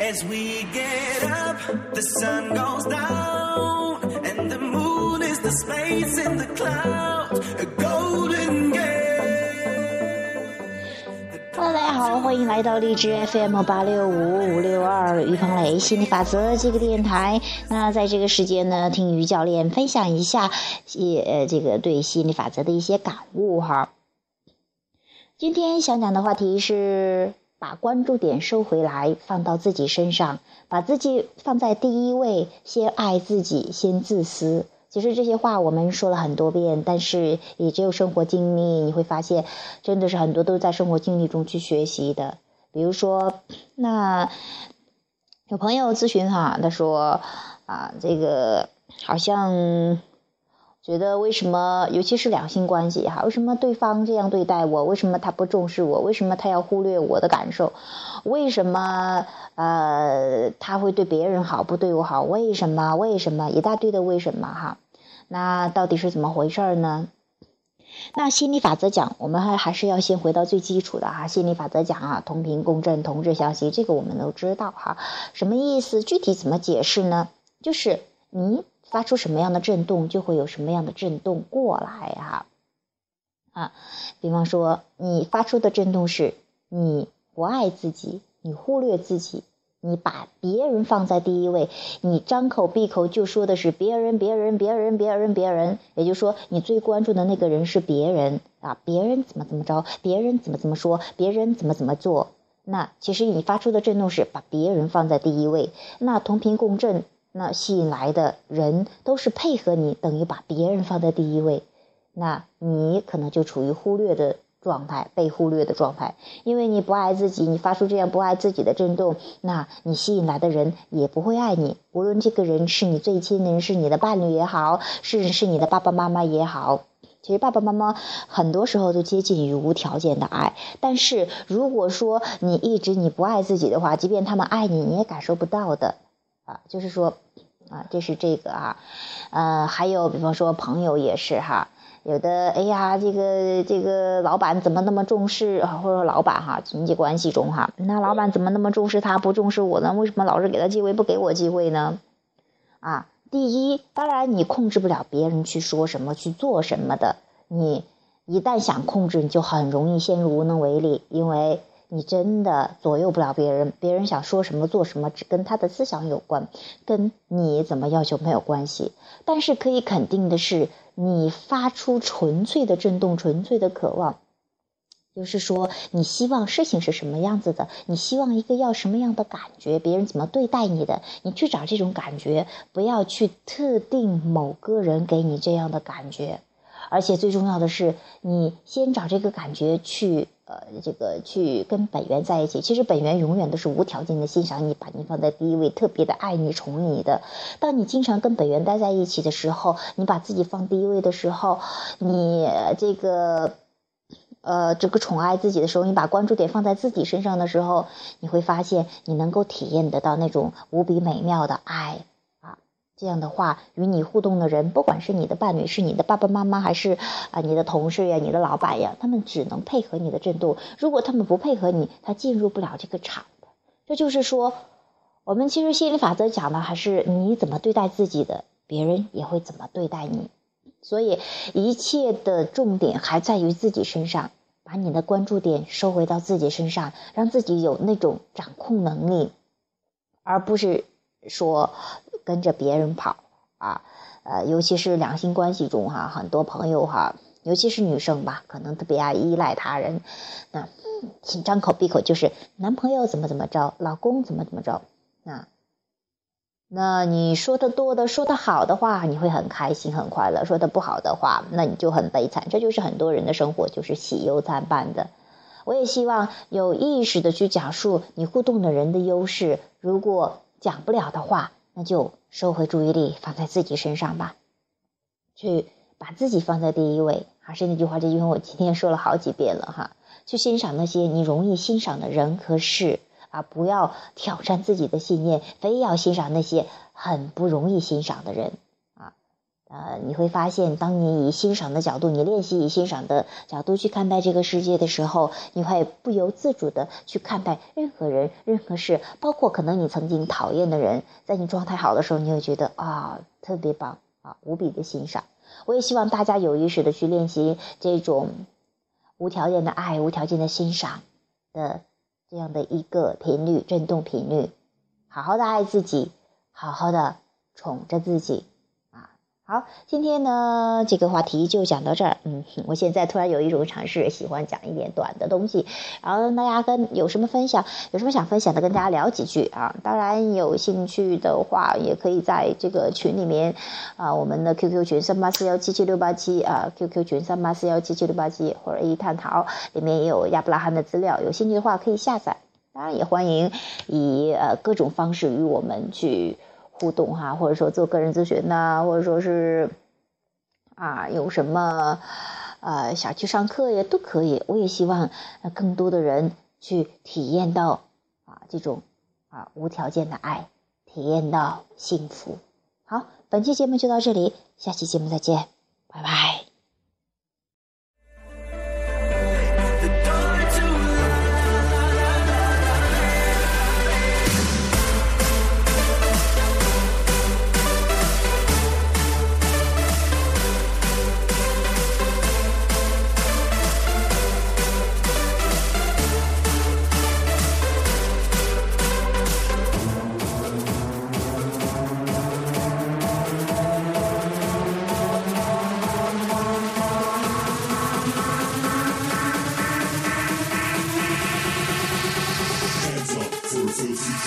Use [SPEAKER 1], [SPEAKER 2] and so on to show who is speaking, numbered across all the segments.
[SPEAKER 1] As we get up, the sun goes down, and the moon is the space in the clouds, a golden gate.
[SPEAKER 2] Hello，大家好，欢迎来到荔枝 FM 八六五五六二于鹏雷心理法则这个电台。那在这个时间呢，听于教练分享一下，也呃这个对心理法则的一些感悟哈。今天想讲的话题是把关注点收回来，放到自己身上，把自己放在第一位，先爱自己，先自私。其实这些话我们说了很多遍，但是也只有生活经历，你会发现，真的是很多都是在生活经历中去学习的。比如说，那有朋友咨询哈，他说啊，这个好像。觉得为什么，尤其是两性关系哈，为什么对方这样对待我？为什么他不重视我？为什么他要忽略我的感受？为什么呃他会对别人好，不对我好？为什么？为什么？一大堆的为什么哈？那到底是怎么回事呢？那心理法则讲，我们还还是要先回到最基础的哈。心理法则讲啊，同频共振，同质相吸，这个我们都知道哈。什么意思？具体怎么解释呢？就是你。发出什么样的震动，就会有什么样的震动过来哈，啊，比方说你发出的震动是你不爱自己，你忽略自己，你把别人放在第一位，你张口闭口就说的是别人，别人，别人，别人，别人，也就是说你最关注的那个人是别人啊，别人怎么怎么着，别人怎么怎么说，别人怎么怎么做，那其实你发出的震动是把别人放在第一位，那同频共振。那吸引来的人都是配合你，等于把别人放在第一位，那你可能就处于忽略的状态，被忽略的状态，因为你不爱自己，你发出这样不爱自己的震动，那你吸引来的人也不会爱你。无论这个人是你最亲的人，是你的伴侣也好，是是你的爸爸妈妈也好，其实爸爸妈妈很多时候都接近于无条件的爱。但是如果说你一直你不爱自己的话，即便他们爱你，你也感受不到的。啊，就是说，啊，这是这个啊，呃，还有比方说朋友也是哈，有的哎呀，这个这个老板怎么那么重视？或者说老板哈，经济关系中哈，那老板怎么那么重视他，不重视我呢？为什么老是给他机会，不给我机会呢？啊，第一，当然你控制不了别人去说什么、去做什么的，你一旦想控制，你就很容易陷入无能为力，因为。你真的左右不了别人，别人想说什么做什么，只跟他的思想有关，跟你怎么要求没有关系。但是可以肯定的是，你发出纯粹的震动，纯粹的渴望，就是说你希望事情是什么样子的，你希望一个要什么样的感觉，别人怎么对待你的，你去找这种感觉，不要去特定某个人给你这样的感觉。而且最重要的是，你先找这个感觉去。呃，这个去跟本源在一起，其实本源永远都是无条件的欣赏你，把你放在第一位，特别的爱你、宠你的。当你经常跟本源待在一起的时候，你把自己放第一位的时候，你这个呃这个宠爱自己的时候，你把关注点放在自己身上的时候，你会发现你能够体验得到那种无比美妙的爱。这样的话，与你互动的人，不管是你的伴侣，是你的爸爸妈妈，还是啊你的同事呀、你的老板呀，他们只能配合你的震动。如果他们不配合你，他进入不了这个场的。这就是说，我们其实心理法则讲的还是你怎么对待自己的，别人也会怎么对待你。所以一切的重点还在于自己身上，把你的关注点收回到自己身上，让自己有那种掌控能力，而不是说。跟着别人跑啊，呃，尤其是两性关系中哈，很多朋友哈，尤其是女生吧，可能特别爱依赖他人，那张口闭口就是男朋友怎么怎么着，老公怎么怎么着啊。那你说的多的，说的好的话，你会很开心很快乐；说的不好的话，那你就很悲惨。这就是很多人的生活，就是喜忧参半的。我也希望有意识的去讲述你互动的人的优势，如果讲不了的话。那就收回注意力，放在自己身上吧，去把自己放在第一位。还是那句话，这句话我今天说了好几遍了哈。去欣赏那些你容易欣赏的人和事啊，不要挑战自己的信念，非要欣赏那些很不容易欣赏的人。呃，你会发现，当你以欣赏的角度，你练习以欣赏的角度去看待这个世界的时候，你会不由自主的去看待任何人、任何事，包括可能你曾经讨厌的人，在你状态好的时候，你会觉得啊，特别棒啊，无比的欣赏。我也希望大家有意识的去练习这种无条件的爱、无条件的欣赏的这样的一个频率、振动频率，好好的爱自己，好好的宠着自己。好，今天呢，这个话题就讲到这儿。嗯，我现在突然有一种尝试，喜欢讲一点短的东西，然后大家跟有什么分享，有什么想分享的，跟大家聊几句啊。当然有兴趣的话，也可以在这个群里面啊，我们的 QQ 群三八四幺七七六八七啊，QQ 群三八四幺七七六八七或者一探讨里面也有亚伯拉罕的资料，有兴趣的话可以下载。当然也欢迎以呃各种方式与我们去。互动哈，或者说做个人咨询呐，或者说是啊，有什么呃想去上课呀，都可以。我也希望更多的人去体验到啊这种啊无条件的爱，体验到幸福。好，本期节目就到这里，下期节目再见，拜拜。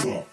[SPEAKER 1] Fuck.